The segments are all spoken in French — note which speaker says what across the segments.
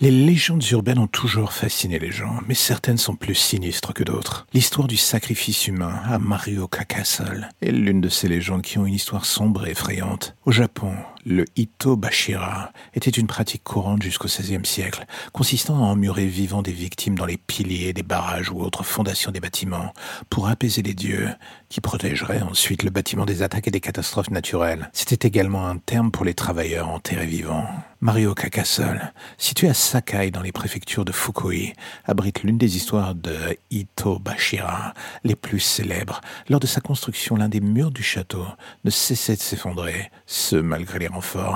Speaker 1: Les légendes urbaines ont toujours fasciné les gens, mais certaines sont plus sinistres que d'autres. L'histoire du sacrifice humain à Marioka Castle est l'une de ces légendes qui ont une histoire sombre et effrayante. Au Japon, le Ito Bashira était une pratique courante jusqu'au XVIe siècle, consistant à emmurer vivant des victimes dans les piliers des barrages ou autres fondations des bâtiments, pour apaiser les dieux, qui protégeraient ensuite le bâtiment des attaques et des catastrophes naturelles. C'était également un terme pour les travailleurs enterrés vivants. Marioka Castle, situé à Sakai dans les préfectures de Fukui, abrite l'une des histoires de Ito Bashira les plus célèbres. Lors de sa construction, l'un des murs du château ne cessait de s'effondrer, ce malgré les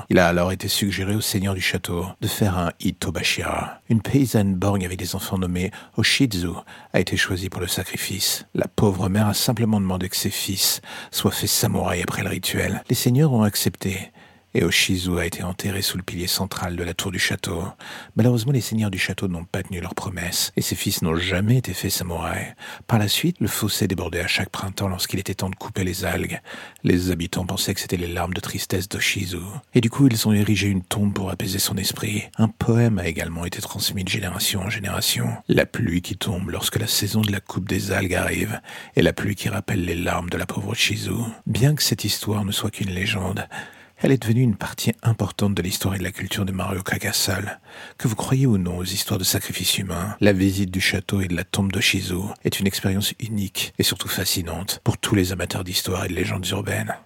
Speaker 1: Il a alors été suggéré au seigneur du château de faire un Ito Bashira. Une paysanne borgne avec des enfants nommés Oshizu a été choisie pour le sacrifice. La pauvre mère a simplement demandé que ses fils soient faits samouraï après le rituel. Les seigneurs ont accepté et Oshizu a été enterré sous le pilier central de la tour du château. Malheureusement, les seigneurs du château n'ont pas tenu leur promesse, et ses fils n'ont jamais été faits samouraïs. Par la suite, le fossé débordait à chaque printemps lorsqu'il était temps de couper les algues. Les habitants pensaient que c'était les larmes de tristesse d'Oshizu. Et du coup, ils ont érigé une tombe pour apaiser son esprit. Un poème a également été transmis de génération en génération. La pluie qui tombe lorsque la saison de la coupe des algues arrive, et la pluie qui rappelle les larmes de la pauvre Oshizu. Bien que cette histoire ne soit qu'une légende, elle est devenue une partie importante de l'histoire et de la culture de Mario Castle. Que vous croyez ou non aux histoires de sacrifices humains, la visite du château et de la tombe d'Oshizu est une expérience unique et surtout fascinante pour tous les amateurs d'histoire et de légendes urbaines.